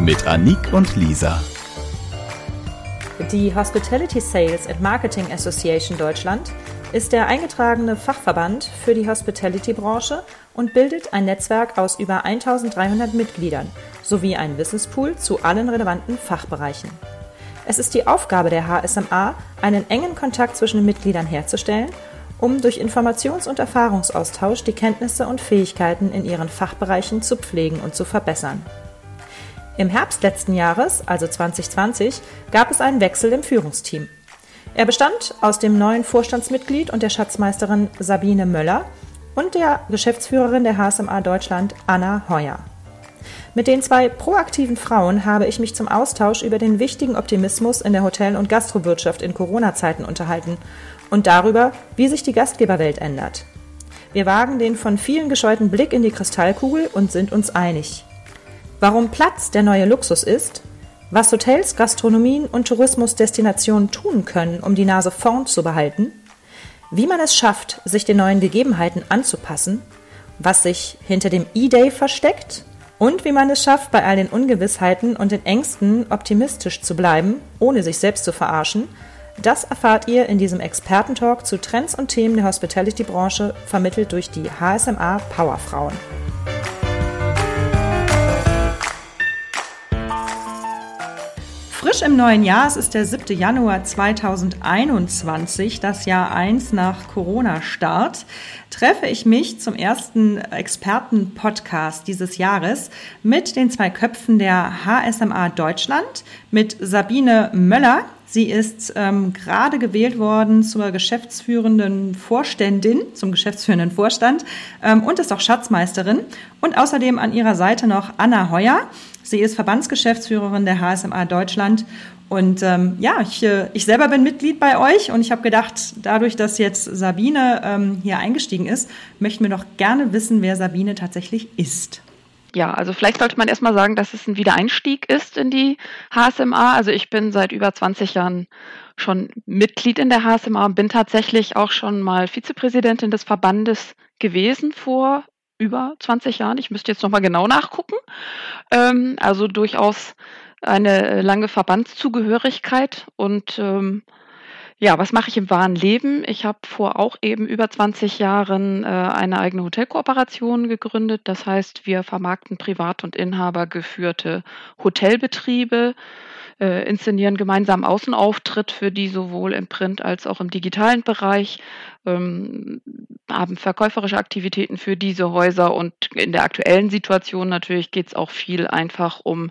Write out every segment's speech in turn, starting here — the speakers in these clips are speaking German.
Mit Anik und Lisa. Die Hospitality Sales and Marketing Association Deutschland ist der eingetragene Fachverband für die Hospitality-Branche und bildet ein Netzwerk aus über 1300 Mitgliedern sowie einen Wissenspool zu allen relevanten Fachbereichen. Es ist die Aufgabe der HSMA, einen engen Kontakt zwischen den Mitgliedern herzustellen, um durch Informations- und Erfahrungsaustausch die Kenntnisse und Fähigkeiten in ihren Fachbereichen zu pflegen und zu verbessern. Im Herbst letzten Jahres, also 2020, gab es einen Wechsel im Führungsteam. Er bestand aus dem neuen Vorstandsmitglied und der Schatzmeisterin Sabine Möller und der Geschäftsführerin der HSMA Deutschland Anna Heuer. Mit den zwei proaktiven Frauen habe ich mich zum Austausch über den wichtigen Optimismus in der Hotel- und Gastrowirtschaft in Corona-Zeiten unterhalten und darüber, wie sich die Gastgeberwelt ändert. Wir wagen den von vielen gescheuten Blick in die Kristallkugel und sind uns einig. Warum Platz der neue Luxus ist, was Hotels, Gastronomien und Tourismusdestinationen tun können, um die Nase vorn zu behalten, wie man es schafft, sich den neuen Gegebenheiten anzupassen, was sich hinter dem E-Day versteckt und wie man es schafft, bei all den Ungewissheiten und den Ängsten optimistisch zu bleiben, ohne sich selbst zu verarschen, das erfahrt ihr in diesem Expertentalk zu Trends und Themen der Hospitality-Branche, vermittelt durch die HSMA Powerfrauen. Frisch im neuen Jahr, es ist der 7. Januar 2021, das Jahr 1 nach Corona-Start, treffe ich mich zum ersten Experten-Podcast dieses Jahres mit den zwei Köpfen der HSMA Deutschland, mit Sabine Möller. Sie ist ähm, gerade gewählt worden zur geschäftsführenden Vorständin, zum geschäftsführenden Vorstand ähm, und ist auch Schatzmeisterin. Und außerdem an ihrer Seite noch Anna Heuer. Sie ist Verbandsgeschäftsführerin der HSMA Deutschland. Und ähm, ja, ich, äh, ich selber bin Mitglied bei euch und ich habe gedacht, dadurch, dass jetzt Sabine ähm, hier eingestiegen ist, möchten wir doch gerne wissen, wer Sabine tatsächlich ist. Ja, also vielleicht sollte man erstmal sagen, dass es ein Wiedereinstieg ist in die HSMA. Also ich bin seit über 20 Jahren schon Mitglied in der HSMA und bin tatsächlich auch schon mal Vizepräsidentin des Verbandes gewesen vor über 20 Jahren. Ich müsste jetzt nochmal genau nachgucken. Ähm, also durchaus eine lange Verbandszugehörigkeit und ähm, ja, was mache ich im wahren Leben? Ich habe vor auch eben über 20 Jahren äh, eine eigene Hotelkooperation gegründet. Das heißt, wir vermarkten privat und Inhaber geführte Hotelbetriebe äh, inszenieren gemeinsam Außenauftritt für die sowohl im Print als auch im digitalen Bereich, ähm, haben verkäuferische Aktivitäten für diese Häuser und in der aktuellen Situation natürlich geht es auch viel einfach um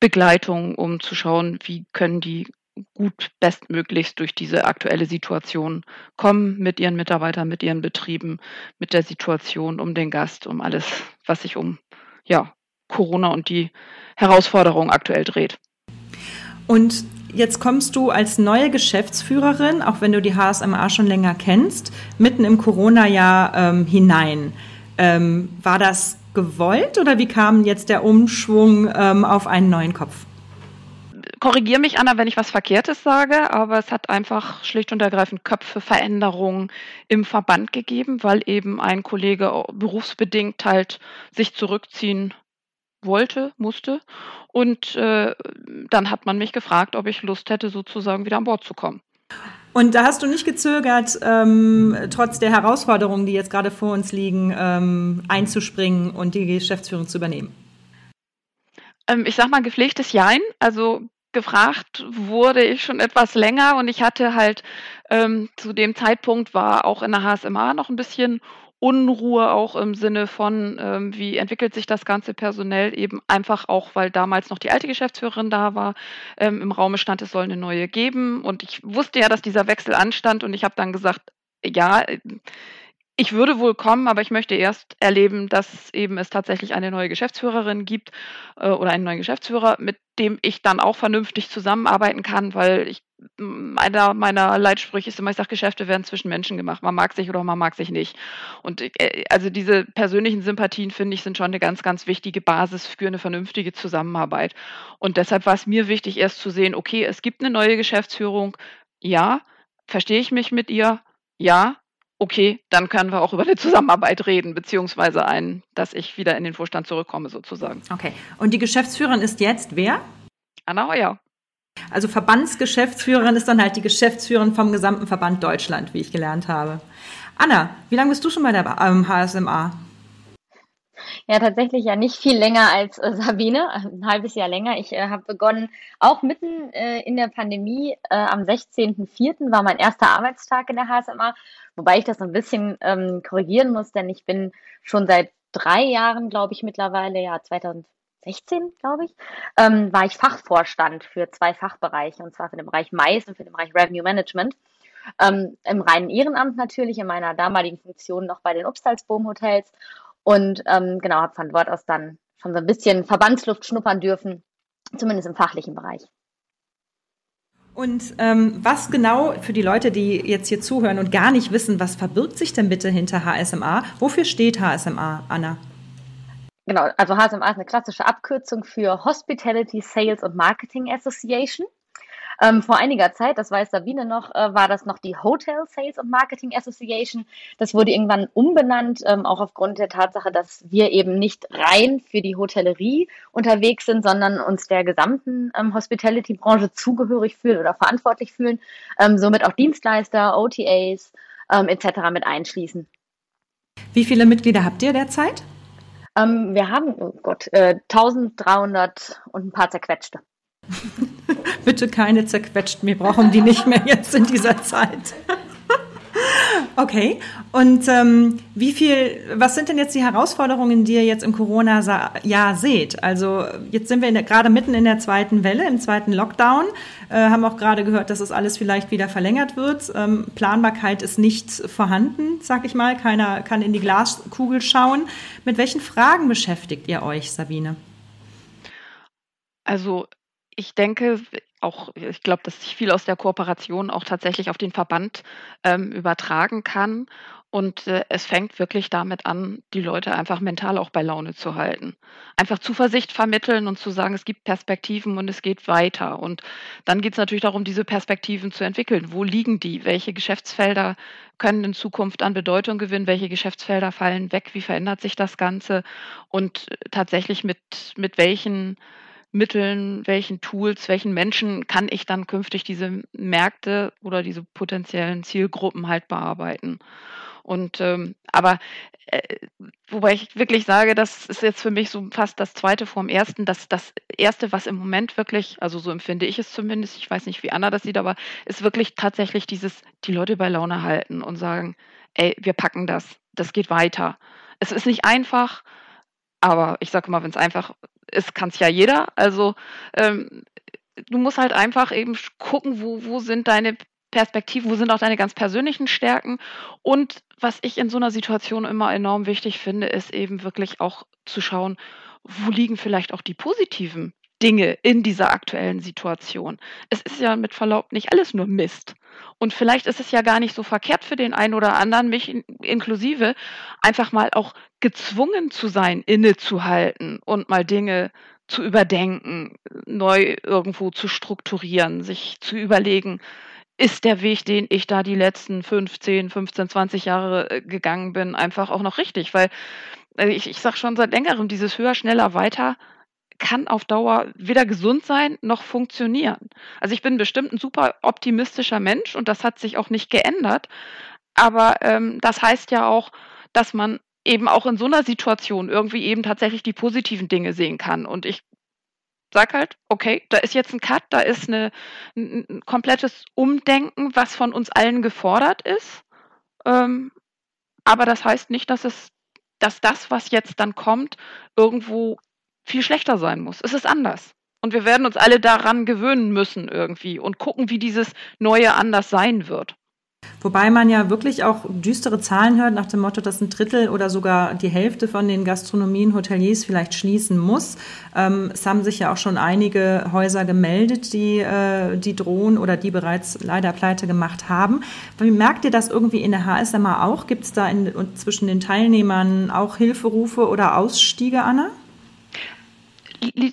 Begleitung, um zu schauen, wie können die gut bestmöglichst durch diese aktuelle Situation kommen mit ihren Mitarbeitern, mit ihren Betrieben, mit der Situation, um den Gast, um alles, was sich um ja, Corona und die Herausforderungen aktuell dreht. Und jetzt kommst du als neue Geschäftsführerin, auch wenn du die HSMA schon länger kennst, mitten im Corona-Jahr ähm, hinein. Ähm, war das gewollt oder wie kam jetzt der Umschwung ähm, auf einen neuen Kopf? Korrigiere mich, Anna, wenn ich was Verkehrtes sage, aber es hat einfach schlicht und ergreifend Köpfeveränderungen im Verband gegeben, weil eben ein Kollege berufsbedingt halt sich zurückziehen wollte, musste. Und äh, dann hat man mich gefragt, ob ich Lust hätte, sozusagen wieder an Bord zu kommen. Und da hast du nicht gezögert, ähm, trotz der Herausforderungen, die jetzt gerade vor uns liegen, ähm, einzuspringen und die Geschäftsführung zu übernehmen? Ähm, ich sag mal gepflegtes Jein. Also gefragt wurde ich schon etwas länger. Und ich hatte halt ähm, zu dem Zeitpunkt war auch in der HSMA noch ein bisschen Unruhe auch im Sinne von, ähm, wie entwickelt sich das Ganze personell eben einfach auch, weil damals noch die alte Geschäftsführerin da war, ähm, im Raume stand, es soll eine neue geben. Und ich wusste ja, dass dieser Wechsel anstand. Und ich habe dann gesagt, ja, ich würde wohl kommen, aber ich möchte erst erleben, dass eben es tatsächlich eine neue Geschäftsführerin gibt äh, oder einen neuen Geschäftsführer, mit dem ich dann auch vernünftig zusammenarbeiten kann, weil ich einer meiner Leitsprüche ist immer, ich sage, Geschäfte werden zwischen Menschen gemacht. Man mag sich oder man mag sich nicht. Und äh, also diese persönlichen Sympathien, finde ich, sind schon eine ganz, ganz wichtige Basis für eine vernünftige Zusammenarbeit. Und deshalb war es mir wichtig, erst zu sehen, okay, es gibt eine neue Geschäftsführung. Ja, verstehe ich mich mit ihr? Ja, okay, dann können wir auch über eine Zusammenarbeit reden, beziehungsweise ein, dass ich wieder in den Vorstand zurückkomme, sozusagen. Okay. Und die Geschäftsführerin ist jetzt wer? Anna Heuer. Also Verbandsgeschäftsführerin ist dann halt die Geschäftsführerin vom gesamten Verband Deutschland, wie ich gelernt habe. Anna, wie lange bist du schon bei der ähm, HSMA? Ja, tatsächlich ja nicht viel länger als äh, Sabine, ein halbes Jahr länger. Ich äh, habe begonnen, auch mitten äh, in der Pandemie, äh, am 16.04. war mein erster Arbeitstag in der HSMA, wobei ich das ein bisschen ähm, korrigieren muss, denn ich bin schon seit drei Jahren, glaube ich, mittlerweile, ja, 2016, glaube ich, ähm, war ich Fachvorstand für zwei Fachbereiche, und zwar für den Bereich Mais und für den Bereich Revenue Management. Ähm, Im reinen Ehrenamt natürlich, in meiner damaligen Funktion noch bei den Obstalsboom Hotels und ähm, genau, habe von dort aus dann schon so ein bisschen Verbandsluft schnuppern dürfen, zumindest im fachlichen Bereich. Und ähm, was genau für die Leute, die jetzt hier zuhören und gar nicht wissen, was verbirgt sich denn bitte hinter HSMA? Wofür steht HSMA, Anna? Genau, also HSMA ist eine klassische Abkürzung für Hospitality Sales and Marketing Association. Ähm, vor einiger Zeit, das weiß Sabine noch, äh, war das noch die Hotel Sales and Marketing Association. Das wurde irgendwann umbenannt, ähm, auch aufgrund der Tatsache, dass wir eben nicht rein für die Hotellerie unterwegs sind, sondern uns der gesamten ähm, Hospitality-Branche zugehörig fühlen oder verantwortlich fühlen, ähm, somit auch Dienstleister, OTAs ähm, etc. mit einschließen. Wie viele Mitglieder habt ihr derzeit? Ähm, wir haben, oh Gott, äh, 1300 und ein paar zerquetschte. Bitte keine zerquetscht, wir brauchen die nicht mehr jetzt in dieser Zeit. Okay, und ähm, wie viel, was sind denn jetzt die Herausforderungen, die ihr jetzt im Corona-Jahr seht? Also jetzt sind wir der, gerade mitten in der zweiten Welle, im zweiten Lockdown, äh, haben auch gerade gehört, dass es das alles vielleicht wieder verlängert wird. Ähm, Planbarkeit ist nicht vorhanden, sag ich mal. Keiner kann in die Glaskugel schauen. Mit welchen Fragen beschäftigt ihr euch, Sabine? Also ich denke auch, ich glaube, dass sich viel aus der Kooperation auch tatsächlich auf den Verband ähm, übertragen kann. Und äh, es fängt wirklich damit an, die Leute einfach mental auch bei Laune zu halten. Einfach Zuversicht vermitteln und zu sagen, es gibt Perspektiven und es geht weiter. Und dann geht es natürlich darum, diese Perspektiven zu entwickeln. Wo liegen die? Welche Geschäftsfelder können in Zukunft an Bedeutung gewinnen? Welche Geschäftsfelder fallen weg? Wie verändert sich das Ganze? Und äh, tatsächlich mit, mit welchen Mitteln, welchen Tools, welchen Menschen kann ich dann künftig diese Märkte oder diese potenziellen Zielgruppen halt bearbeiten. Und ähm, aber äh, wobei ich wirklich sage, das ist jetzt für mich so fast das zweite vom ersten, das das erste, was im Moment wirklich, also so empfinde ich es zumindest, ich weiß nicht, wie Anna das sieht, aber ist wirklich tatsächlich dieses, die Leute bei Laune halten und sagen, ey, wir packen das, das geht weiter. Es ist nicht einfach, aber ich sage mal, wenn es einfach ist, kann es ja jeder. Also ähm, du musst halt einfach eben gucken, wo, wo sind deine Perspektiven, wo sind auch deine ganz persönlichen Stärken. Und was ich in so einer Situation immer enorm wichtig finde, ist eben wirklich auch zu schauen, wo liegen vielleicht auch die positiven Dinge in dieser aktuellen Situation. Es ist ja mit Verlaub nicht alles nur Mist. Und vielleicht ist es ja gar nicht so verkehrt für den einen oder anderen, mich inklusive, einfach mal auch gezwungen zu sein, innezuhalten und mal Dinge zu überdenken, neu irgendwo zu strukturieren, sich zu überlegen, ist der Weg, den ich da die letzten 15, 15, 20 Jahre äh, gegangen bin, einfach auch noch richtig? Weil äh, ich, ich sage schon seit längerem, dieses höher, schneller, weiter kann auf Dauer weder gesund sein noch funktionieren. Also ich bin bestimmt ein super optimistischer Mensch und das hat sich auch nicht geändert. Aber ähm, das heißt ja auch, dass man eben auch in so einer Situation irgendwie eben tatsächlich die positiven Dinge sehen kann. Und ich sag halt, okay, da ist jetzt ein Cut, da ist eine, ein komplettes Umdenken, was von uns allen gefordert ist. Ähm, aber das heißt nicht, dass es, dass das, was jetzt dann kommt, irgendwo viel schlechter sein muss. Es ist anders. Und wir werden uns alle daran gewöhnen müssen irgendwie und gucken, wie dieses Neue anders sein wird. Wobei man ja wirklich auch düstere Zahlen hört, nach dem Motto, dass ein Drittel oder sogar die Hälfte von den Gastronomien, Hoteliers vielleicht schließen muss. Ähm, es haben sich ja auch schon einige Häuser gemeldet, die, äh, die drohen oder die bereits leider pleite gemacht haben. Wie merkt ihr das irgendwie in der HSMA auch? Gibt es da in, zwischen den Teilnehmern auch Hilferufe oder Ausstiege, Anna?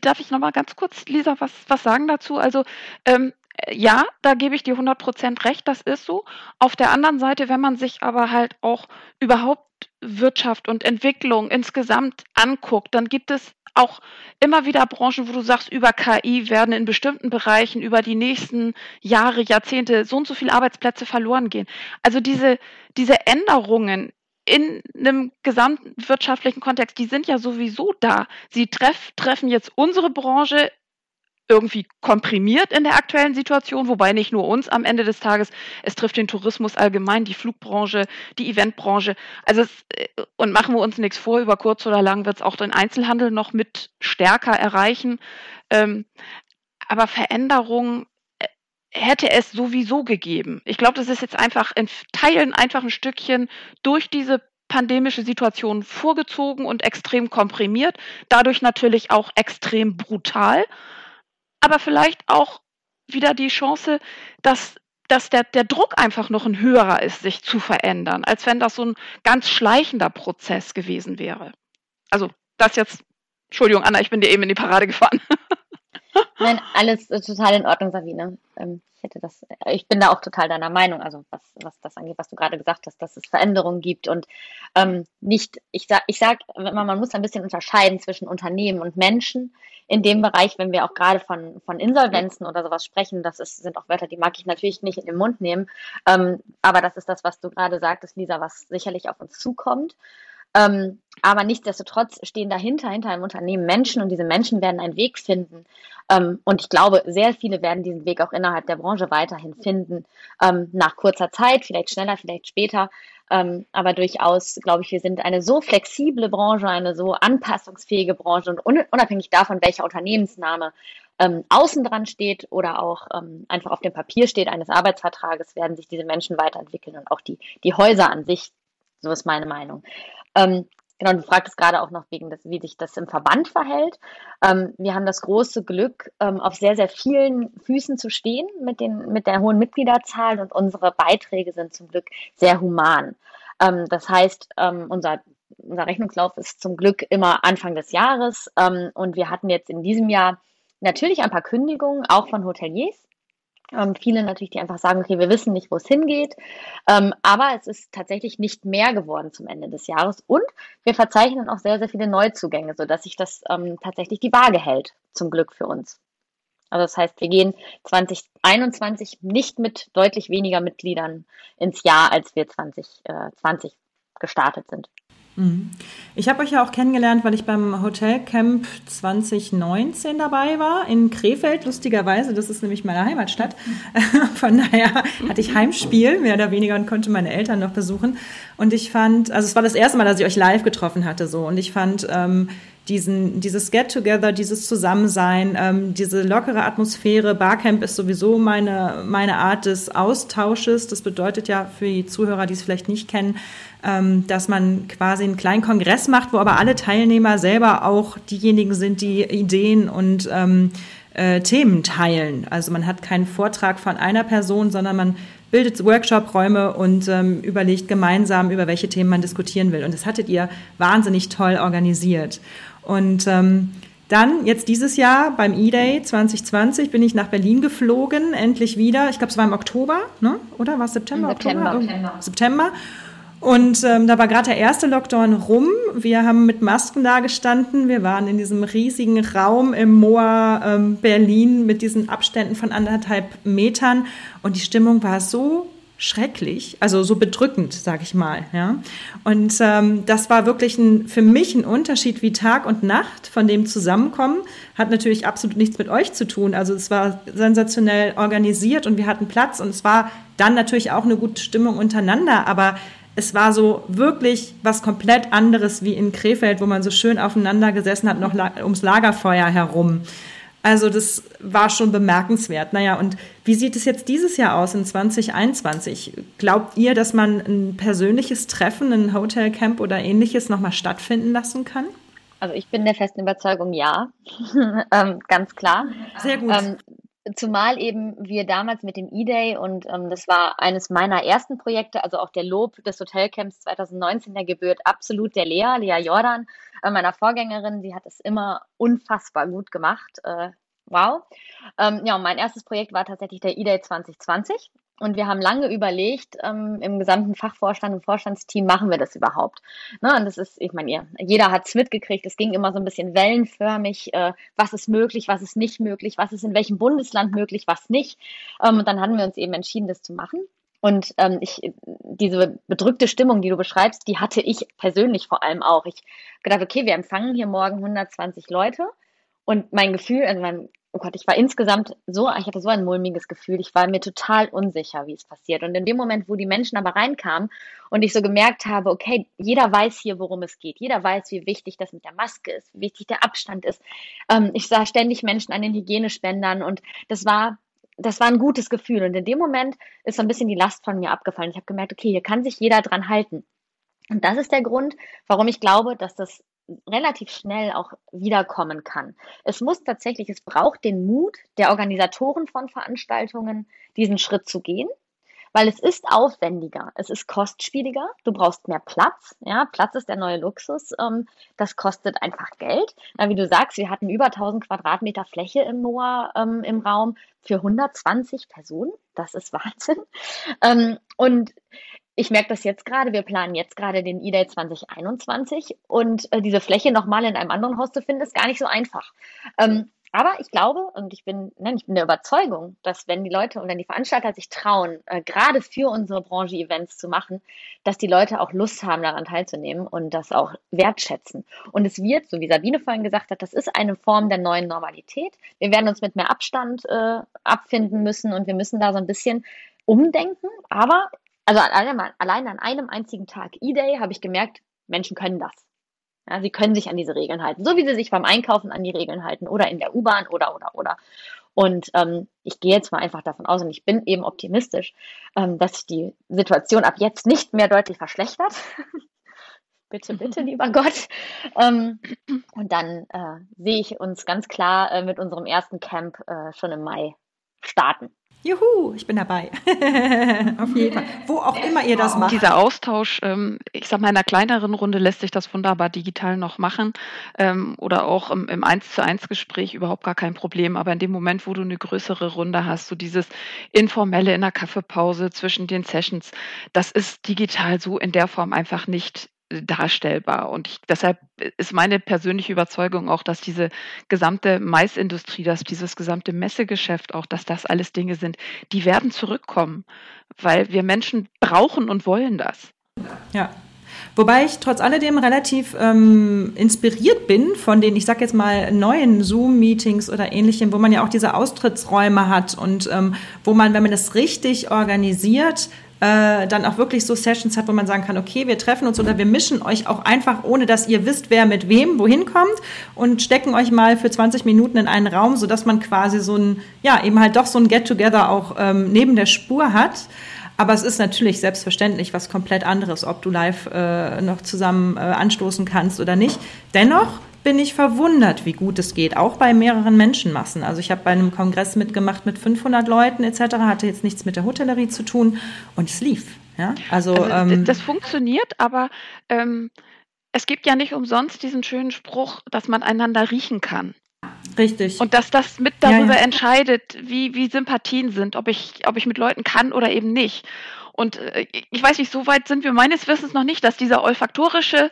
Darf ich noch mal ganz kurz, Lisa, was, was sagen dazu? Also ähm, ja, da gebe ich dir 100% recht, das ist so. Auf der anderen Seite, wenn man sich aber halt auch überhaupt Wirtschaft und Entwicklung insgesamt anguckt, dann gibt es auch immer wieder Branchen, wo du sagst, über KI werden in bestimmten Bereichen über die nächsten Jahre, Jahrzehnte so und so viele Arbeitsplätze verloren gehen. Also diese, diese Änderungen in einem gesamtwirtschaftlichen Kontext, die sind ja sowieso da. Sie treff, treffen jetzt unsere Branche irgendwie komprimiert in der aktuellen Situation, wobei nicht nur uns am Ende des Tages, es trifft den Tourismus allgemein, die Flugbranche, die Eventbranche. Also es, äh, und machen wir uns nichts vor, über kurz oder lang wird es auch den Einzelhandel noch mit stärker erreichen. Ähm, aber Veränderungen hätte es sowieso gegeben. Ich glaube, das ist jetzt einfach in Teilen einfach ein Stückchen durch diese pandemische Situation vorgezogen und extrem komprimiert, dadurch natürlich auch extrem brutal aber vielleicht auch wieder die Chance, dass, dass der, der Druck einfach noch ein höherer ist, sich zu verändern, als wenn das so ein ganz schleichender Prozess gewesen wäre. Also das jetzt, Entschuldigung, Anna, ich bin dir eben in die Parade gefahren. Nein, alles total in Ordnung, Sabine. Ähm, ich hätte das, ich bin da auch total deiner Meinung, also was, was das angeht, was du gerade gesagt hast, dass es Veränderungen gibt und ähm, nicht, ich sag, ich sag, man, man muss ein bisschen unterscheiden zwischen Unternehmen und Menschen in dem Bereich, wenn wir auch gerade von, von Insolvenzen oder sowas sprechen, das ist, sind auch Wörter, die mag ich natürlich nicht in den Mund nehmen, ähm, aber das ist das, was du gerade sagtest, Lisa, was sicherlich auf uns zukommt. Ähm, aber nichtsdestotrotz stehen dahinter, hinter einem Unternehmen Menschen und diese Menschen werden einen Weg finden. Ähm, und ich glaube, sehr viele werden diesen Weg auch innerhalb der Branche weiterhin finden. Ähm, nach kurzer Zeit, vielleicht schneller, vielleicht später. Ähm, aber durchaus, glaube ich, wir sind eine so flexible Branche, eine so anpassungsfähige Branche und unabhängig davon, welcher Unternehmensname ähm, außen dran steht oder auch ähm, einfach auf dem Papier steht eines Arbeitsvertrages, werden sich diese Menschen weiterentwickeln und auch die, die Häuser an sich. So ist meine Meinung. Ähm, genau, du fragtest gerade auch noch wegen des, wie sich das im Verband verhält. Ähm, wir haben das große Glück, ähm, auf sehr, sehr vielen Füßen zu stehen mit, den, mit der hohen Mitgliederzahl und unsere Beiträge sind zum Glück sehr human. Ähm, das heißt, ähm, unser unser Rechnungslauf ist zum Glück immer Anfang des Jahres ähm, und wir hatten jetzt in diesem Jahr natürlich ein paar Kündigungen, auch von Hoteliers. Ähm, viele natürlich, die einfach sagen, okay, wir wissen nicht, wo es hingeht. Ähm, aber es ist tatsächlich nicht mehr geworden zum Ende des Jahres. Und wir verzeichnen auch sehr, sehr viele Neuzugänge, sodass sich das ähm, tatsächlich die Waage hält, zum Glück für uns. Also das heißt, wir gehen 2021 nicht mit deutlich weniger Mitgliedern ins Jahr, als wir 2020 äh, gestartet sind. Mhm. Ich habe euch ja auch kennengelernt, weil ich beim Hotelcamp 2019 dabei war in Krefeld, lustigerweise. Das ist nämlich meine Heimatstadt. Von daher hatte ich Heimspiel, mehr oder weniger, und konnte meine Eltern noch besuchen. Und ich fand, also es war das erste Mal, dass ich euch live getroffen hatte, so. Und ich fand, ähm, diesen, dieses Get-Together, dieses Zusammensein, ähm, diese lockere Atmosphäre. Barcamp ist sowieso meine, meine Art des Austausches. Das bedeutet ja für die Zuhörer, die es vielleicht nicht kennen, dass man quasi einen kleinen Kongress macht, wo aber alle Teilnehmer selber auch diejenigen sind, die Ideen und ähm, äh, Themen teilen. Also man hat keinen Vortrag von einer Person, sondern man bildet Workshop-Räume und ähm, überlegt gemeinsam, über welche Themen man diskutieren will. Und das hattet ihr wahnsinnig toll organisiert. Und ähm, dann, jetzt dieses Jahr beim E-Day 2020, bin ich nach Berlin geflogen, endlich wieder. Ich glaube, es war im Oktober, ne? oder? War es September? September. Oktober? September. Und ähm, da war gerade der erste Lockdown rum. Wir haben mit Masken da gestanden. Wir waren in diesem riesigen Raum im Moor ähm, Berlin mit diesen Abständen von anderthalb Metern. Und die Stimmung war so schrecklich, also so bedrückend, sag ich mal. Ja. Und ähm, das war wirklich ein, für mich ein Unterschied wie Tag und Nacht von dem Zusammenkommen. Hat natürlich absolut nichts mit euch zu tun. Also es war sensationell organisiert und wir hatten Platz und es war dann natürlich auch eine gute Stimmung untereinander. Aber es war so wirklich was komplett anderes wie in Krefeld, wo man so schön aufeinander gesessen hat, noch ums Lagerfeuer herum. Also das war schon bemerkenswert. Naja, und wie sieht es jetzt dieses Jahr aus in 2021? Glaubt ihr, dass man ein persönliches Treffen, ein Hotelcamp oder ähnliches nochmal stattfinden lassen kann? Also ich bin der festen Überzeugung, ja, ähm, ganz klar. Sehr gut. Ähm, zumal eben wir damals mit dem E-Day und ähm, das war eines meiner ersten Projekte, also auch der Lob des Hotelcamps 2019, der gebührt absolut der Lea, Lea Jordan, äh, meiner Vorgängerin. Sie hat es immer unfassbar gut gemacht. Äh, wow. Ähm, ja, mein erstes Projekt war tatsächlich der E-Day 2020. Und wir haben lange überlegt, ähm, im gesamten Fachvorstand und Vorstandsteam, machen wir das überhaupt? Ne? Und das ist, ich meine, jeder hat es mitgekriegt, es ging immer so ein bisschen wellenförmig, äh, was ist möglich, was ist nicht möglich, was ist in welchem Bundesland möglich, was nicht. Ähm, und dann hatten wir uns eben entschieden, das zu machen. Und ähm, ich, diese bedrückte Stimmung, die du beschreibst, die hatte ich persönlich vor allem auch. Ich gedacht, okay, wir empfangen hier morgen 120 Leute. Und mein Gefühl, also mein oh Gott, ich war insgesamt so, ich hatte so ein mulmiges Gefühl. Ich war mir total unsicher, wie es passiert. Und in dem Moment, wo die Menschen aber reinkamen und ich so gemerkt habe, okay, jeder weiß hier, worum es geht. Jeder weiß, wie wichtig das mit der Maske ist, wie wichtig der Abstand ist. Ähm, ich sah ständig Menschen an den Hygienespendern und das war das war ein gutes Gefühl. Und in dem Moment ist so ein bisschen die Last von mir abgefallen. Ich habe gemerkt, okay, hier kann sich jeder dran halten. Und das ist der Grund, warum ich glaube, dass das relativ schnell auch wiederkommen kann. Es muss tatsächlich, es braucht den Mut der Organisatoren von Veranstaltungen, diesen Schritt zu gehen, weil es ist aufwendiger, es ist kostspieliger, du brauchst mehr Platz, ja, Platz ist der neue Luxus, ähm, das kostet einfach Geld. Na, wie du sagst, wir hatten über 1000 Quadratmeter Fläche im Noah ähm, im Raum für 120 Personen, das ist Wahnsinn. Ähm, und ich merke das jetzt gerade, wir planen jetzt gerade den E-Day 2021 und äh, diese Fläche nochmal in einem anderen Haus zu finden, ist gar nicht so einfach. Ähm, aber ich glaube und ich bin, nein, ich bin der Überzeugung, dass wenn die Leute und wenn die Veranstalter sich trauen, äh, gerade für unsere Branche Events zu machen, dass die Leute auch Lust haben, daran teilzunehmen und das auch wertschätzen. Und es wird, so wie Sabine vorhin gesagt hat, das ist eine Form der neuen Normalität. Wir werden uns mit mehr Abstand äh, abfinden müssen und wir müssen da so ein bisschen umdenken. Aber also allein, allein an einem einzigen Tag E-Day habe ich gemerkt, Menschen können das. Ja, sie können sich an diese Regeln halten, so wie sie sich beim Einkaufen an die Regeln halten oder in der U-Bahn oder oder oder. Und ähm, ich gehe jetzt mal einfach davon aus und ich bin eben optimistisch, ähm, dass sich die Situation ab jetzt nicht mehr deutlich verschlechtert. bitte, bitte, lieber Gott. Ähm, und dann äh, sehe ich uns ganz klar äh, mit unserem ersten Camp äh, schon im Mai starten. Juhu, ich bin dabei. Auf jeden Fall. Wo auch immer ihr das macht. Dieser Austausch, ähm, ich sag mal, in einer kleineren Runde lässt sich das wunderbar digital noch machen ähm, oder auch im, im 1 zu 1 Gespräch überhaupt gar kein Problem. Aber in dem Moment, wo du eine größere Runde hast, so dieses informelle in der Kaffeepause zwischen den Sessions, das ist digital so in der Form einfach nicht darstellbar. Und ich, deshalb ist meine persönliche Überzeugung auch, dass diese gesamte Maisindustrie, dass dieses gesamte Messegeschäft auch, dass das alles Dinge sind, die werden zurückkommen, weil wir Menschen brauchen und wollen das. Ja. Wobei ich trotz alledem relativ ähm, inspiriert bin von den, ich sag jetzt mal, neuen Zoom-Meetings oder ähnlichem, wo man ja auch diese Austrittsräume hat und ähm, wo man, wenn man das richtig organisiert, äh, dann auch wirklich so Sessions hat, wo man sagen kann, okay, wir treffen uns oder wir mischen euch auch einfach, ohne dass ihr wisst, wer mit wem wohin kommt und stecken euch mal für 20 Minuten in einen Raum, sodass man quasi so ein, ja, eben halt doch so ein Get-Together auch ähm, neben der Spur hat. Aber es ist natürlich selbstverständlich was komplett anderes, ob du live äh, noch zusammen äh, anstoßen kannst oder nicht. Dennoch bin ich verwundert, wie gut es geht, auch bei mehreren Menschenmassen. Also ich habe bei einem Kongress mitgemacht mit 500 Leuten etc., hatte jetzt nichts mit der Hotellerie zu tun und es lief. Ja? Also, also ähm, das funktioniert, aber ähm, es gibt ja nicht umsonst diesen schönen Spruch, dass man einander riechen kann. Richtig. Und dass das mit darüber ja, ja. entscheidet, wie, wie Sympathien sind, ob ich, ob ich mit Leuten kann oder eben nicht. Und äh, ich weiß nicht, so weit sind wir meines Wissens noch nicht, dass dieser olfaktorische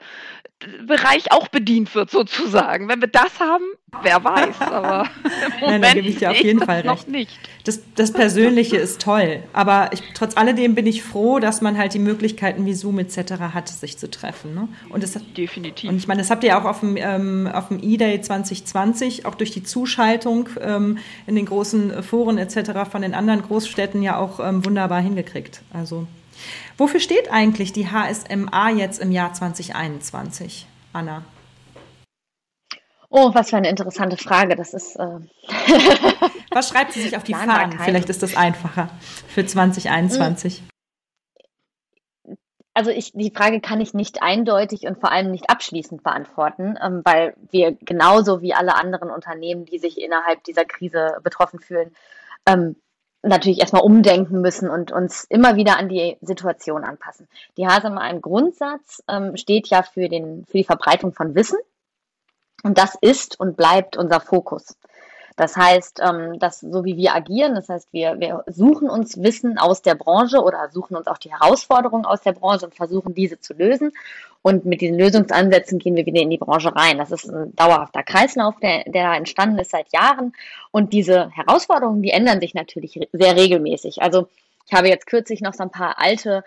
Bereich auch bedient wird, sozusagen. Wenn wir das haben, wer weiß, aber Nein, da gebe ich dir auf jeden Fall recht. Nicht. Das, das Persönliche ist toll, aber ich, trotz alledem bin ich froh, dass man halt die Möglichkeiten wie Zoom etc. hat, sich zu treffen. Ne? Und das, Definitiv. Und ich meine, das habt ihr auch auf dem, ähm, auf dem E-Day 2020, auch durch die Zuschaltung ähm, in den großen Foren etc. von den anderen Großstädten ja auch ähm, wunderbar hingekriegt. Also Wofür steht eigentlich die HSMA jetzt im Jahr 2021, Anna? Oh, was für eine interessante Frage. Das ist. Äh was schreibt sie sich auf die Fahnen? Vielleicht ist das einfacher für 2021. Also ich, die Frage kann ich nicht eindeutig und vor allem nicht abschließend beantworten, ähm, weil wir genauso wie alle anderen Unternehmen, die sich innerhalb dieser Krise betroffen fühlen, ähm, natürlich erstmal umdenken müssen und uns immer wieder an die Situation anpassen. Die HASEMA im Grundsatz ähm, steht ja für, den, für die Verbreitung von Wissen und das ist und bleibt unser Fokus. Das heißt, ähm, dass so wie wir agieren, das heißt, wir, wir suchen uns Wissen aus der Branche oder suchen uns auch die Herausforderungen aus der Branche und versuchen diese zu lösen. Und mit diesen Lösungsansätzen gehen wir wieder in die Branche rein. Das ist ein dauerhafter Kreislauf, der, der entstanden ist seit Jahren. Und diese Herausforderungen, die ändern sich natürlich sehr regelmäßig. Also ich habe jetzt kürzlich noch so ein paar alte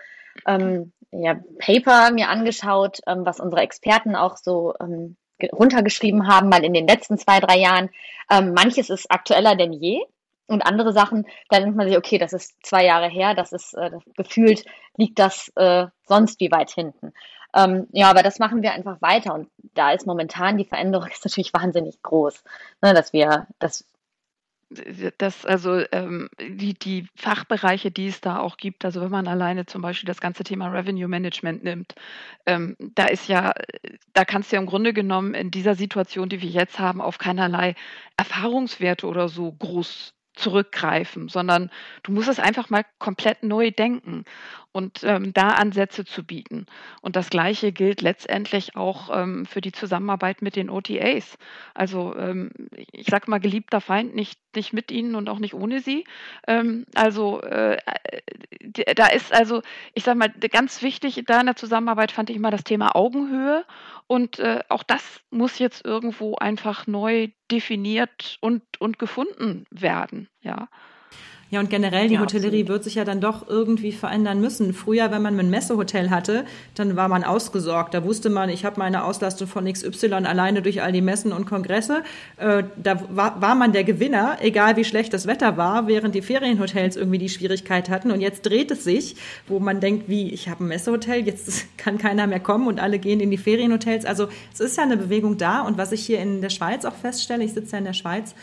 ähm, ja, Paper mir angeschaut, ähm, was unsere Experten auch so ähm, runtergeschrieben haben, mal in den letzten zwei, drei Jahren. Ähm, manches ist aktueller denn je. Und andere Sachen, da denkt man sich, okay, das ist zwei Jahre her, das ist äh, gefühlt, liegt das äh, sonst wie weit hinten. Ähm, ja, aber das machen wir einfach weiter. Und da ist momentan die Veränderung ist natürlich wahnsinnig groß, ne, dass wir, dass das also ähm, die, die Fachbereiche, die es da auch gibt, also wenn man alleine zum Beispiel das ganze Thema Revenue Management nimmt, ähm, da ist ja, da kannst du ja im Grunde genommen in dieser Situation, die wir jetzt haben, auf keinerlei Erfahrungswerte oder so groß zurückgreifen, sondern du musst es einfach mal komplett neu denken und ähm, da Ansätze zu bieten. Und das Gleiche gilt letztendlich auch ähm, für die Zusammenarbeit mit den OTAs. Also ähm, ich sage mal, geliebter Feind, nicht, nicht mit ihnen und auch nicht ohne sie. Ähm, also äh, da ist also, ich sage mal, ganz wichtig da in der Zusammenarbeit fand ich immer das Thema Augenhöhe. Und äh, auch das muss jetzt irgendwo einfach neu definiert und, und gefunden werden. Ja. Ja, und generell, die ja, Hotellerie absolut. wird sich ja dann doch irgendwie verändern müssen. Früher, wenn man ein Messehotel hatte, dann war man ausgesorgt. Da wusste man, ich habe meine Auslastung von XY alleine durch all die Messen und Kongresse. Äh, da war, war man der Gewinner, egal wie schlecht das Wetter war, während die Ferienhotels irgendwie die Schwierigkeit hatten. Und jetzt dreht es sich, wo man denkt, wie, ich habe ein Messehotel, jetzt kann keiner mehr kommen und alle gehen in die Ferienhotels. Also es ist ja eine Bewegung da. Und was ich hier in der Schweiz auch feststelle, ich sitze ja in der Schweiz,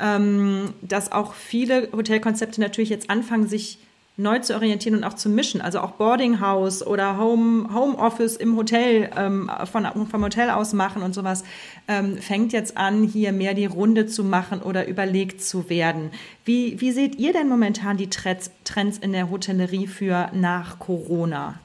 ähm, dass auch viele Hotelkonzepte natürlich jetzt anfangen, sich neu zu orientieren und auch zu mischen. Also auch Boarding House oder Home, Home Office im Hotel, ähm, von, vom Hotel aus machen und sowas, ähm, fängt jetzt an, hier mehr die Runde zu machen oder überlegt zu werden. Wie, wie seht ihr denn momentan die Trends, Trends in der Hotellerie für nach Corona?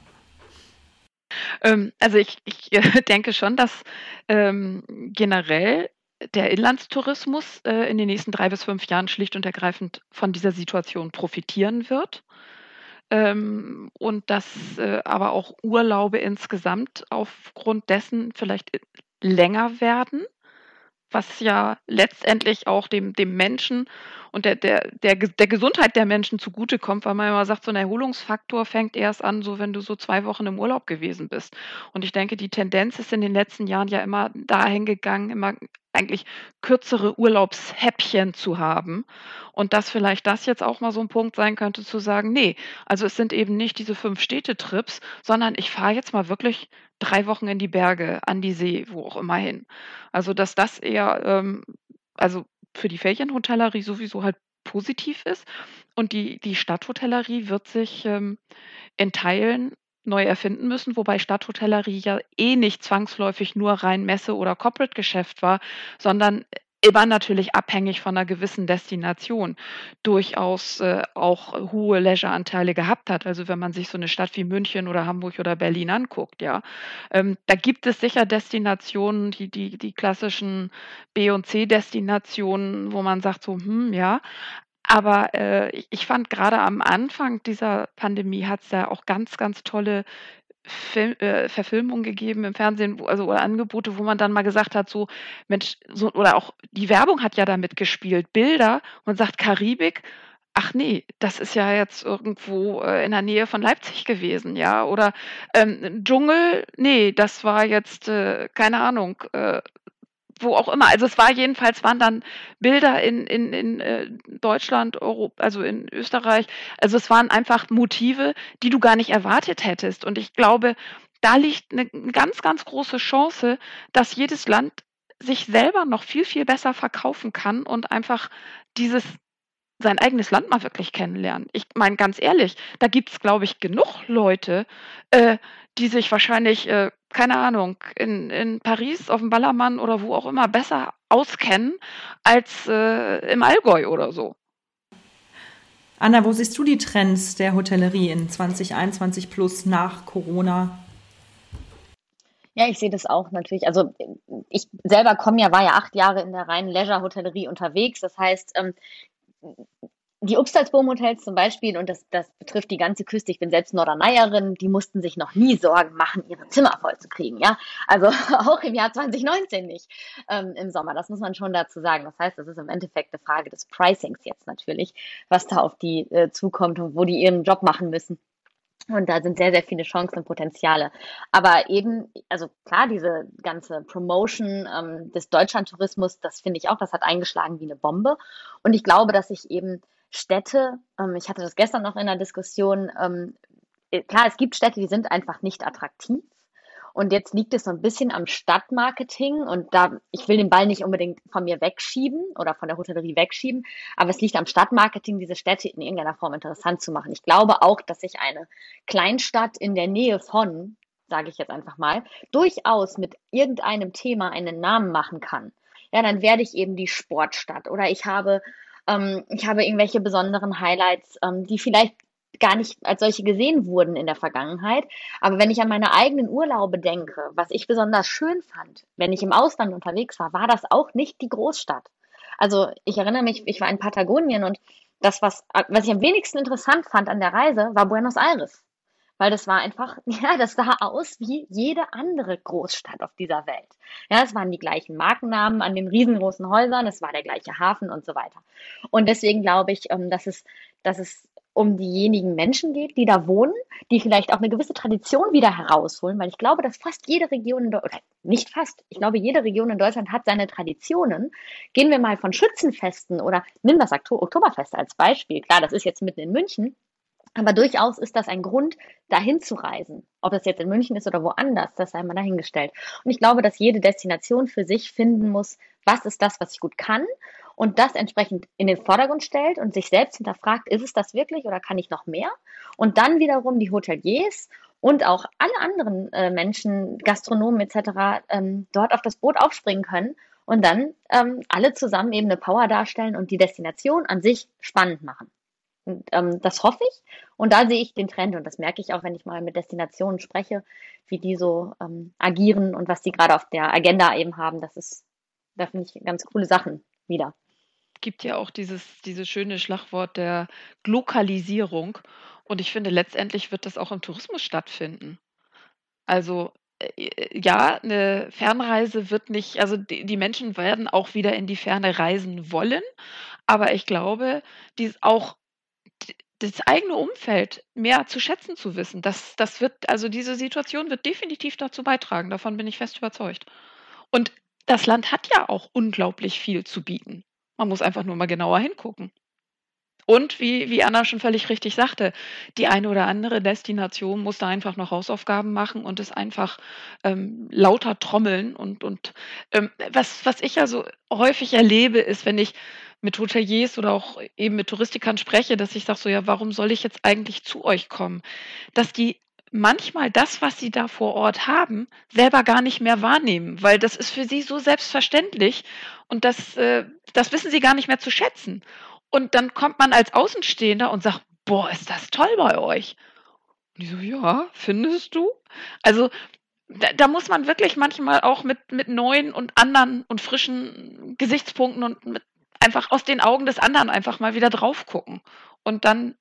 Ähm, also ich, ich denke schon, dass ähm, generell der Inlandstourismus äh, in den nächsten drei bis fünf Jahren schlicht und ergreifend von dieser Situation profitieren wird. Ähm, und dass äh, aber auch Urlaube insgesamt aufgrund dessen vielleicht länger werden, was ja letztendlich auch dem, dem Menschen und der, der, der, der Gesundheit der Menschen zugutekommt, weil man immer sagt, so ein Erholungsfaktor fängt erst an, so wenn du so zwei Wochen im Urlaub gewesen bist. Und ich denke, die Tendenz ist in den letzten Jahren ja immer dahin gegangen, immer eigentlich kürzere Urlaubshäppchen zu haben. Und dass vielleicht das jetzt auch mal so ein Punkt sein könnte, zu sagen, nee, also es sind eben nicht diese fünf Städtetrips, sondern ich fahre jetzt mal wirklich drei Wochen in die Berge, an die See, wo auch immer hin. Also dass das eher, ähm, also für die Ferienhotellerie sowieso halt positiv ist. Und die, die Stadthotellerie wird sich ähm, in Teilen neu erfinden müssen, wobei Stadthotellerie ja eh nicht zwangsläufig nur rein Messe- oder Corporate-Geschäft war, sondern immer natürlich abhängig von einer gewissen Destination durchaus äh, auch hohe Leisure-Anteile gehabt hat. Also wenn man sich so eine Stadt wie München oder Hamburg oder Berlin anguckt, ja, ähm, da gibt es sicher Destinationen, die die die klassischen B und C Destinationen, wo man sagt so, hm, ja, aber äh, ich fand gerade am Anfang dieser Pandemie hat es da auch ganz, ganz tolle Film, äh, Verfilmungen gegeben im Fernsehen, wo, also oder Angebote, wo man dann mal gesagt hat, so Mensch, so oder auch die Werbung hat ja damit gespielt, Bilder und sagt Karibik. Ach nee, das ist ja jetzt irgendwo äh, in der Nähe von Leipzig gewesen, ja. Oder ähm, Dschungel, nee, das war jetzt, äh, keine Ahnung, äh, wo auch immer. Also es war jedenfalls, waren dann Bilder in, in, in äh, Deutschland, Europa, also in Österreich. Also es waren einfach Motive, die du gar nicht erwartet hättest. Und ich glaube, da liegt eine ganz, ganz große Chance, dass jedes Land sich selber noch viel, viel besser verkaufen kann und einfach dieses sein eigenes Land mal wirklich kennenlernen. Ich meine ganz ehrlich, da gibt es, glaube ich, genug Leute, äh, die sich wahrscheinlich, äh, keine Ahnung, in, in Paris auf dem Ballermann oder wo auch immer besser auskennen als äh, im Allgäu oder so. Anna, wo siehst du die Trends der Hotellerie in 2021 plus nach Corona? Ja, ich sehe das auch natürlich. Also ich selber komme ja, war ja acht Jahre in der reinen Leisure-Hotellerie unterwegs. Das heißt, ähm, die Upstalsboom-Hotels zum Beispiel, und das, das betrifft die ganze Küste, ich bin selbst Norderneierin, die mussten sich noch nie Sorgen machen, ihre Zimmer voll zu kriegen, ja. Also auch im Jahr 2019 nicht ähm, im Sommer. Das muss man schon dazu sagen. Das heißt, das ist im Endeffekt eine Frage des Pricings jetzt natürlich, was da auf die äh, zukommt und wo die ihren Job machen müssen. Und da sind sehr, sehr viele Chancen und Potenziale. Aber eben, also klar, diese ganze Promotion ähm, des Deutschlandtourismus, das finde ich auch, das hat eingeschlagen wie eine Bombe. Und ich glaube, dass sich eben Städte, ähm, ich hatte das gestern noch in der Diskussion, ähm, äh, klar, es gibt Städte, die sind einfach nicht attraktiv. Und jetzt liegt es so ein bisschen am Stadtmarketing und da, ich will den Ball nicht unbedingt von mir wegschieben oder von der Hotellerie wegschieben, aber es liegt am Stadtmarketing, diese Städte in irgendeiner Form interessant zu machen. Ich glaube auch, dass sich eine Kleinstadt in der Nähe von, sage ich jetzt einfach mal, durchaus mit irgendeinem Thema einen Namen machen kann. Ja, dann werde ich eben die Sportstadt oder ich habe ähm, ich habe irgendwelche besonderen Highlights, ähm, die vielleicht gar nicht als solche gesehen wurden in der Vergangenheit. Aber wenn ich an meine eigenen Urlaube denke, was ich besonders schön fand, wenn ich im Ausland unterwegs war, war das auch nicht die Großstadt. Also ich erinnere mich, ich war in Patagonien und das, was, was ich am wenigsten interessant fand an der Reise, war Buenos Aires. Weil das war einfach, ja, das sah aus wie jede andere Großstadt auf dieser Welt. Ja, es waren die gleichen Markennamen an den riesengroßen Häusern, es war der gleiche Hafen und so weiter. Und deswegen glaube ich, ähm, dass es, dass es um diejenigen Menschen geht, die da wohnen, die vielleicht auch eine gewisse Tradition wieder herausholen, weil ich glaube, dass fast jede Region in Deutschland, nicht fast, ich glaube, jede Region in Deutschland hat seine Traditionen. Gehen wir mal von Schützenfesten oder nimm das Oktoberfest als Beispiel. Klar, das ist jetzt mitten in München, aber durchaus ist das ein Grund, dahin zu reisen. Ob das jetzt in München ist oder woanders, das sei mal dahingestellt. Und ich glaube, dass jede Destination für sich finden muss, was ist das, was ich gut kann und das entsprechend in den Vordergrund stellt und sich selbst hinterfragt, ist es das wirklich oder kann ich noch mehr? Und dann wiederum die Hoteliers und auch alle anderen äh, Menschen, Gastronomen etc., ähm, dort auf das Boot aufspringen können und dann ähm, alle zusammen eben eine Power darstellen und die Destination an sich spannend machen. Ähm, das hoffe ich. Und da sehe ich den Trend und das merke ich auch, wenn ich mal mit Destinationen spreche, wie die so ähm, agieren und was die gerade auf der Agenda eben haben. Das ist, da finde ich ganz coole Sachen wieder gibt ja auch dieses, dieses schöne Schlagwort der Glokalisierung. Und ich finde, letztendlich wird das auch im Tourismus stattfinden. Also äh, ja, eine Fernreise wird nicht, also die, Menschen werden auch wieder in die Ferne reisen wollen, aber ich glaube, dies auch das eigene Umfeld mehr zu schätzen zu wissen, das, das wird, also diese Situation wird definitiv dazu beitragen, davon bin ich fest überzeugt. Und das Land hat ja auch unglaublich viel zu bieten. Man muss einfach nur mal genauer hingucken. Und wie, wie Anna schon völlig richtig sagte, die eine oder andere Destination muss da einfach noch Hausaufgaben machen und es einfach ähm, lauter trommeln. Und, und ähm, was, was ich also häufig erlebe, ist, wenn ich mit Hoteliers oder auch eben mit Touristikern spreche, dass ich sage so, ja, warum soll ich jetzt eigentlich zu euch kommen? Dass die manchmal das, was sie da vor Ort haben, selber gar nicht mehr wahrnehmen, weil das ist für sie so selbstverständlich und das, äh, das wissen sie gar nicht mehr zu schätzen. Und dann kommt man als Außenstehender und sagt, boah, ist das toll bei euch. Und die so, ja, findest du? Also da, da, muss man wirklich manchmal auch mit, mit neuen und anderen und frischen Gesichtspunkten und mit einfach aus den Augen des anderen einfach mal wieder drauf gucken. Und dann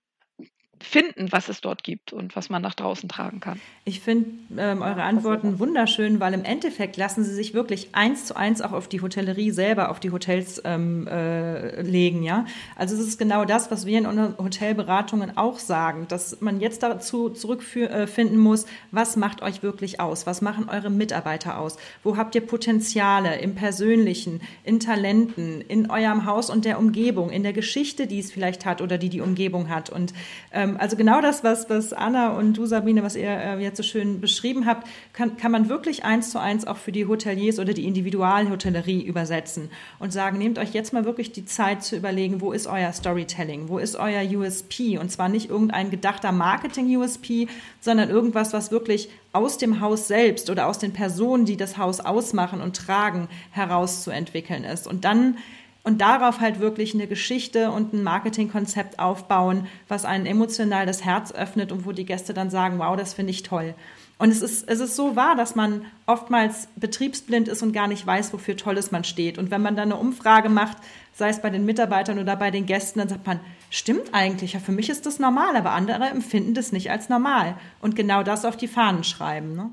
finden, was es dort gibt und was man nach draußen tragen kann. Ich finde ähm, eure Antworten wunderschön, weil im Endeffekt lassen sie sich wirklich eins zu eins auch auf die Hotellerie selber, auf die Hotels ähm, äh, legen. Ja, also es ist genau das, was wir in unseren Hotelberatungen auch sagen, dass man jetzt dazu zurückfinden äh, muss, was macht euch wirklich aus, was machen eure Mitarbeiter aus, wo habt ihr Potenziale im Persönlichen, in Talenten, in eurem Haus und der Umgebung, in der Geschichte, die es vielleicht hat oder die die Umgebung hat und ähm, ähm, also genau das, was, was Anna und du, Sabine, was ihr äh, jetzt so schön beschrieben habt, kann, kann man wirklich eins zu eins auch für die Hoteliers oder die Individualhotellerie übersetzen und sagen, nehmt euch jetzt mal wirklich die Zeit zu überlegen, wo ist euer Storytelling, wo ist euer USP und zwar nicht irgendein gedachter Marketing-USP, sondern irgendwas, was wirklich aus dem Haus selbst oder aus den Personen, die das Haus ausmachen und tragen, herauszuentwickeln ist. Und dann und darauf halt wirklich eine Geschichte und ein Marketingkonzept aufbauen, was einen emotional das Herz öffnet und wo die Gäste dann sagen, wow, das finde ich toll. Und es ist, es ist so wahr, dass man oftmals betriebsblind ist und gar nicht weiß, wofür Tolles man steht. Und wenn man dann eine Umfrage macht, sei es bei den Mitarbeitern oder bei den Gästen, dann sagt man, stimmt eigentlich, ja, für mich ist das normal, aber andere empfinden das nicht als normal. Und genau das auf die Fahnen schreiben. Ne?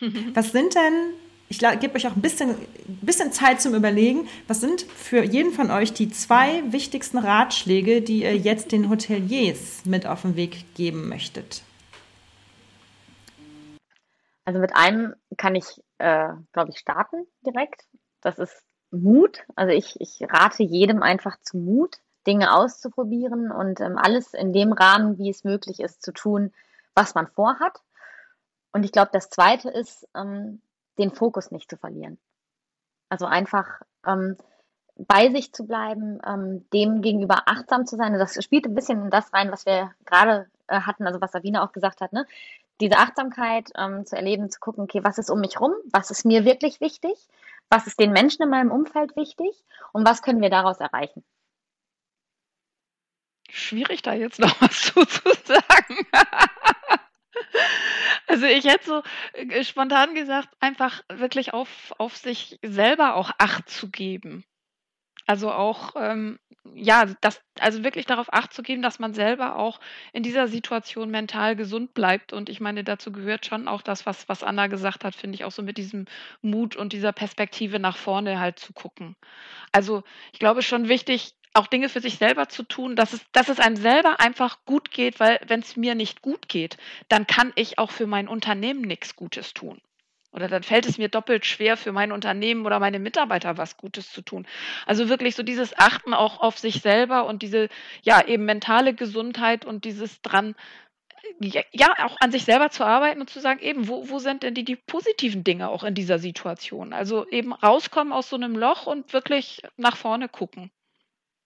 Was sind denn ich gebe euch auch ein bisschen, bisschen Zeit zum Überlegen. Was sind für jeden von euch die zwei wichtigsten Ratschläge, die ihr jetzt den Hoteliers mit auf den Weg geben möchtet? Also mit einem kann ich, äh, glaube ich, starten direkt. Das ist Mut. Also ich, ich rate jedem einfach zu Mut, Dinge auszuprobieren und ähm, alles in dem Rahmen, wie es möglich ist, zu tun, was man vorhat. Und ich glaube, das Zweite ist, ähm, den Fokus nicht zu verlieren. Also einfach ähm, bei sich zu bleiben, ähm, dem gegenüber achtsam zu sein. Das spielt ein bisschen in das rein, was wir gerade äh, hatten, also was Sabine auch gesagt hat, ne? Diese Achtsamkeit ähm, zu erleben, zu gucken, okay, was ist um mich rum, was ist mir wirklich wichtig, was ist den Menschen in meinem Umfeld wichtig und was können wir daraus erreichen. Schwierig da jetzt noch was zu sagen. Also ich hätte so äh, spontan gesagt, einfach wirklich auf, auf sich selber auch Acht zu geben. Also auch, ähm, ja, das, also wirklich darauf Acht zu geben, dass man selber auch in dieser Situation mental gesund bleibt. Und ich meine, dazu gehört schon auch das, was, was Anna gesagt hat, finde ich auch so mit diesem Mut und dieser Perspektive nach vorne halt zu gucken. Also ich glaube schon wichtig, auch Dinge für sich selber zu tun, dass es, dass es einem selber einfach gut geht, weil wenn es mir nicht gut geht, dann kann ich auch für mein Unternehmen nichts Gutes tun. Oder dann fällt es mir doppelt schwer, für mein Unternehmen oder meine Mitarbeiter was Gutes zu tun. Also wirklich so dieses Achten auch auf sich selber und diese, ja, eben mentale Gesundheit und dieses dran, ja, auch an sich selber zu arbeiten und zu sagen, eben, wo, wo sind denn die, die positiven Dinge auch in dieser Situation? Also eben rauskommen aus so einem Loch und wirklich nach vorne gucken.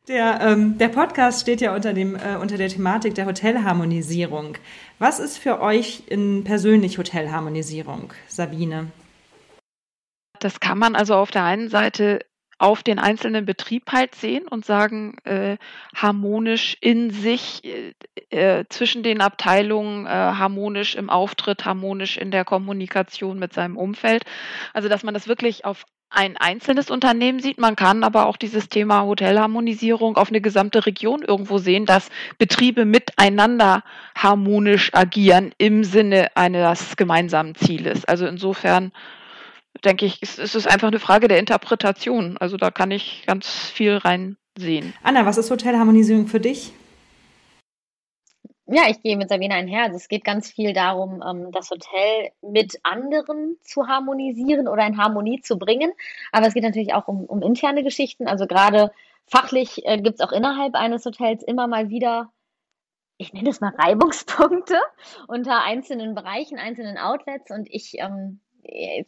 Der, ähm, der Podcast steht ja unter, dem, äh, unter der Thematik der Hotelharmonisierung. Was ist für euch in persönlich Hotelharmonisierung, Sabine? Das kann man also auf der einen Seite auf den einzelnen Betrieb halt sehen und sagen, äh, harmonisch in sich, äh, äh zwischen den Abteilungen, äh, harmonisch im Auftritt, harmonisch in der Kommunikation mit seinem Umfeld. Also, dass man das wirklich auf ein einzelnes Unternehmen sieht. Man kann aber auch dieses Thema Hotelharmonisierung auf eine gesamte Region irgendwo sehen, dass Betriebe miteinander harmonisch agieren im Sinne eines gemeinsamen Zieles. Also insofern denke ich, es ist einfach eine Frage der Interpretation. Also da kann ich ganz viel reinsehen. Anna, was ist Hotelharmonisierung für dich? Ja, ich gehe mit Sabine einher. Also es geht ganz viel darum, ähm, das Hotel mit anderen zu harmonisieren oder in Harmonie zu bringen. Aber es geht natürlich auch um, um interne Geschichten. Also gerade fachlich äh, gibt es auch innerhalb eines Hotels immer mal wieder, ich nenne es mal Reibungspunkte unter einzelnen Bereichen, einzelnen Outlets. Und ich ähm,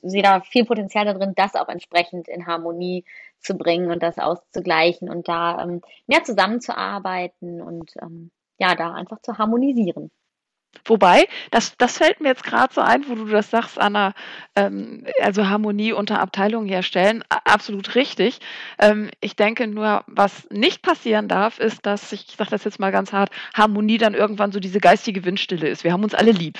sehe da viel Potenzial darin, das auch entsprechend in Harmonie zu bringen und das auszugleichen und da ähm, mehr zusammenzuarbeiten und ähm, ja, da einfach zu harmonisieren. Wobei, das, das fällt mir jetzt gerade so ein, wo du das sagst, Anna, ähm, also Harmonie unter Abteilungen herstellen, absolut richtig. Ähm, ich denke nur, was nicht passieren darf, ist, dass, ich, ich sage das jetzt mal ganz hart, Harmonie dann irgendwann so diese geistige Windstille ist. Wir haben uns alle lieb.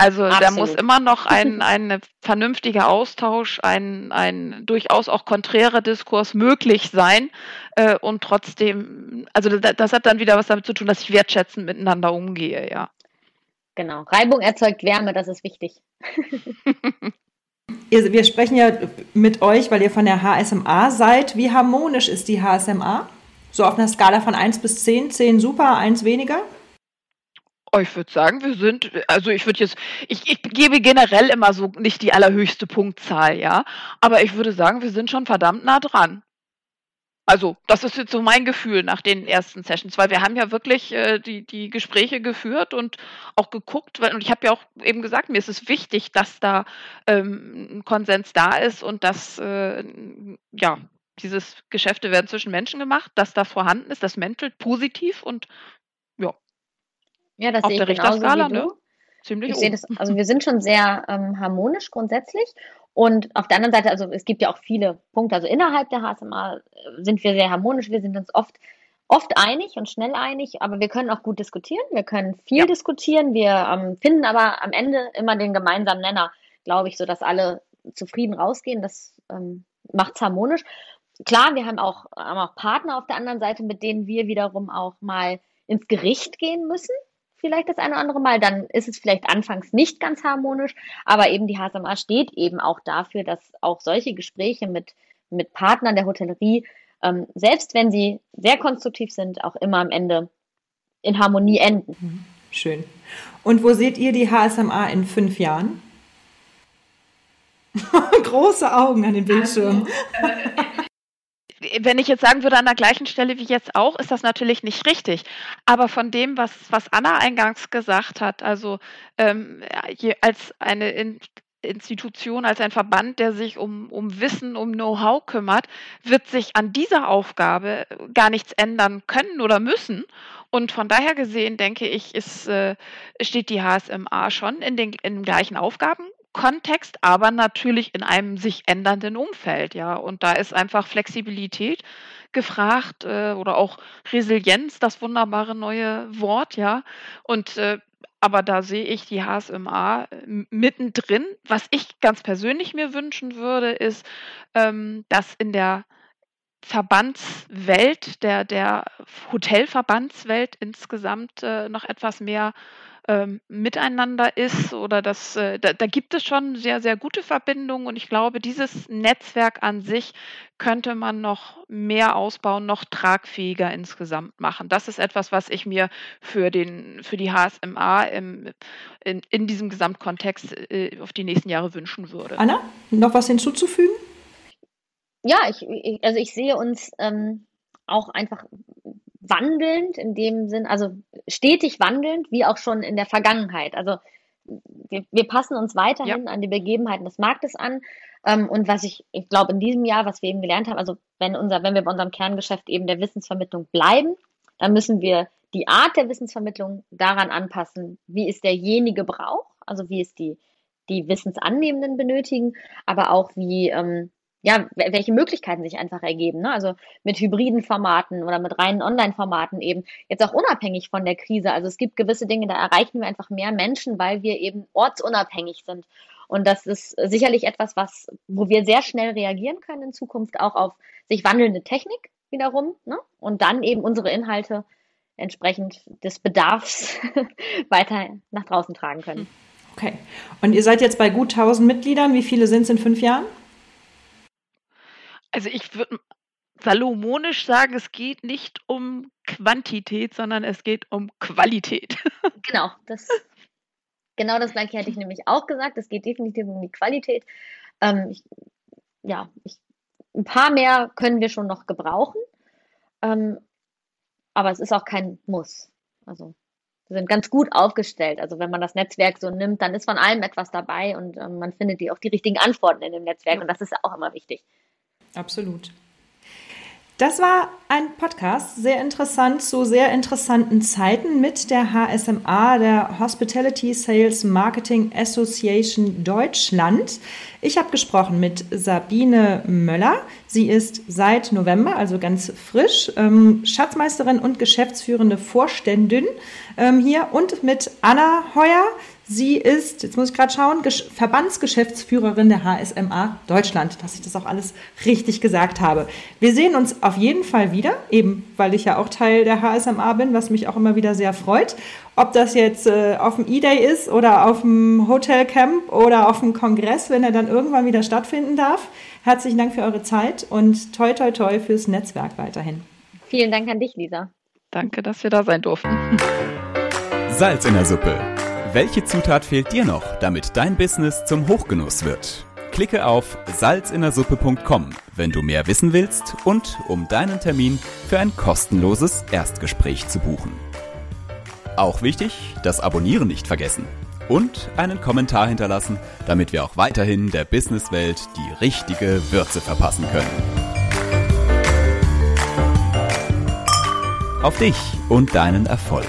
Also Absolut. da muss immer noch ein, ein vernünftiger Austausch, ein, ein durchaus auch konträrer Diskurs möglich sein. Äh, und trotzdem, also das, das hat dann wieder was damit zu tun, dass ich wertschätzend miteinander umgehe, ja. Genau. Reibung erzeugt Wärme, das ist wichtig. Wir sprechen ja mit euch, weil ihr von der HSMA seid. Wie harmonisch ist die HSMA? So auf einer Skala von 1 bis 10, 10 super, 1 weniger? Oh, ich würde sagen, wir sind, also ich würde jetzt, ich, ich gebe generell immer so nicht die allerhöchste Punktzahl, ja, aber ich würde sagen, wir sind schon verdammt nah dran. Also, das ist jetzt so mein Gefühl nach den ersten Sessions, weil wir haben ja wirklich äh, die, die Gespräche geführt und auch geguckt, weil, und ich habe ja auch eben gesagt, mir ist es wichtig, dass da ähm, ein Konsens da ist und dass äh, ja dieses Geschäfte werden zwischen Menschen gemacht, dass da vorhanden ist, das mentelt positiv und. Ja, das auf sehe der Richterskala, ne? Ziemlich ich sehe das, also wir sind schon sehr ähm, harmonisch grundsätzlich. Und auf der anderen Seite, also es gibt ja auch viele Punkte, also innerhalb der HSMA äh, sind wir sehr harmonisch, wir sind uns oft oft einig und schnell einig, aber wir können auch gut diskutieren, wir können viel ja. diskutieren, wir ähm, finden aber am Ende immer den gemeinsamen Nenner, glaube ich, so dass alle zufrieden rausgehen, das ähm, macht es harmonisch. Klar, wir haben auch, haben auch Partner auf der anderen Seite, mit denen wir wiederum auch mal ins Gericht gehen müssen, vielleicht das eine oder andere Mal, dann ist es vielleicht anfangs nicht ganz harmonisch, aber eben die HSMA steht eben auch dafür, dass auch solche Gespräche mit, mit Partnern der Hotellerie, ähm, selbst wenn sie sehr konstruktiv sind, auch immer am Ende in Harmonie enden. Mhm. Schön. Und wo seht ihr die HSMA in fünf Jahren? Große Augen an den Bildschirm. Also, äh, wenn ich jetzt sagen würde, an der gleichen Stelle wie jetzt auch, ist das natürlich nicht richtig. Aber von dem, was, was Anna eingangs gesagt hat, also ähm, als eine in Institution, als ein Verband, der sich um, um Wissen, um Know-how kümmert, wird sich an dieser Aufgabe gar nichts ändern können oder müssen. Und von daher gesehen, denke ich, ist, äh, steht die HSMA schon in den, in den gleichen Aufgaben Kontext, aber natürlich in einem sich ändernden Umfeld, ja. Und da ist einfach Flexibilität gefragt äh, oder auch Resilienz, das wunderbare neue Wort, ja. Und äh, aber da sehe ich die HSMA äh, mittendrin. Was ich ganz persönlich mir wünschen würde, ist, ähm, dass in der Verbandswelt, der, der Hotelverbandswelt insgesamt äh, noch etwas mehr ähm, miteinander ist oder das, äh, da, da, gibt es schon sehr, sehr gute Verbindungen und ich glaube, dieses Netzwerk an sich könnte man noch mehr ausbauen, noch tragfähiger insgesamt machen. Das ist etwas, was ich mir für, den, für die HSMA im, in, in diesem Gesamtkontext äh, auf die nächsten Jahre wünschen würde. Anna, noch was hinzuzufügen? Ja, ich, ich also ich sehe uns ähm, auch einfach wandelnd in dem Sinn, also stetig wandelnd, wie auch schon in der Vergangenheit. Also wir, wir passen uns weiterhin ja. an die Begebenheiten des Marktes an. Ähm, und was ich, ich glaube, in diesem Jahr, was wir eben gelernt haben, also wenn unser, wenn wir bei unserem Kerngeschäft eben der Wissensvermittlung bleiben, dann müssen wir die Art der Wissensvermittlung daran anpassen, wie es derjenige braucht, also wie es die, die Wissensannehmenden benötigen, aber auch wie ähm, ja, welche Möglichkeiten sich einfach ergeben. Ne? Also mit hybriden Formaten oder mit reinen Online-Formaten eben, jetzt auch unabhängig von der Krise. Also es gibt gewisse Dinge, da erreichen wir einfach mehr Menschen, weil wir eben ortsunabhängig sind. Und das ist sicherlich etwas, was, wo wir sehr schnell reagieren können in Zukunft, auch auf sich wandelnde Technik wiederum. Ne? Und dann eben unsere Inhalte entsprechend des Bedarfs weiter nach draußen tragen können. Okay. Und ihr seid jetzt bei gut 1000 Mitgliedern. Wie viele sind es in fünf Jahren? Also ich würde salomonisch sagen, es geht nicht um Quantität, sondern es geht um Qualität. Genau, das, genau das gleiche hätte ich nämlich auch gesagt. Es geht definitiv um die Qualität. Ähm, ich, ja, ich, ein paar mehr können wir schon noch gebrauchen, ähm, aber es ist auch kein Muss. Also wir sind ganz gut aufgestellt. Also wenn man das Netzwerk so nimmt, dann ist von allem etwas dabei und ähm, man findet die auch die richtigen Antworten in dem Netzwerk und das ist auch immer wichtig. Absolut. Das war ein Podcast, sehr interessant, zu sehr interessanten Zeiten mit der HSMA, der Hospitality Sales Marketing Association Deutschland. Ich habe gesprochen mit Sabine Möller. Sie ist seit November, also ganz frisch, ähm, Schatzmeisterin und geschäftsführende Vorständin ähm, hier und mit Anna Heuer. Sie ist, jetzt muss ich gerade schauen, Gesch Verbandsgeschäftsführerin der HSMA Deutschland, dass ich das auch alles richtig gesagt habe. Wir sehen uns auf jeden Fall wieder, eben weil ich ja auch Teil der HSMA bin, was mich auch immer wieder sehr freut. Ob das jetzt äh, auf dem E-Day ist oder auf dem Hotelcamp oder auf dem Kongress, wenn er dann irgendwann wieder stattfinden darf. Herzlichen Dank für eure Zeit und toi toi toi fürs Netzwerk weiterhin. Vielen Dank an dich, Lisa. Danke, dass wir da sein durften. Salz in der Suppe welche Zutat fehlt dir noch, damit dein Business zum Hochgenuss wird? Klicke auf salzinnersuppe.com, wenn du mehr wissen willst und um deinen Termin für ein kostenloses Erstgespräch zu buchen. Auch wichtig, das Abonnieren nicht vergessen und einen Kommentar hinterlassen, damit wir auch weiterhin der Businesswelt die richtige Würze verpassen können. Auf dich und deinen Erfolg.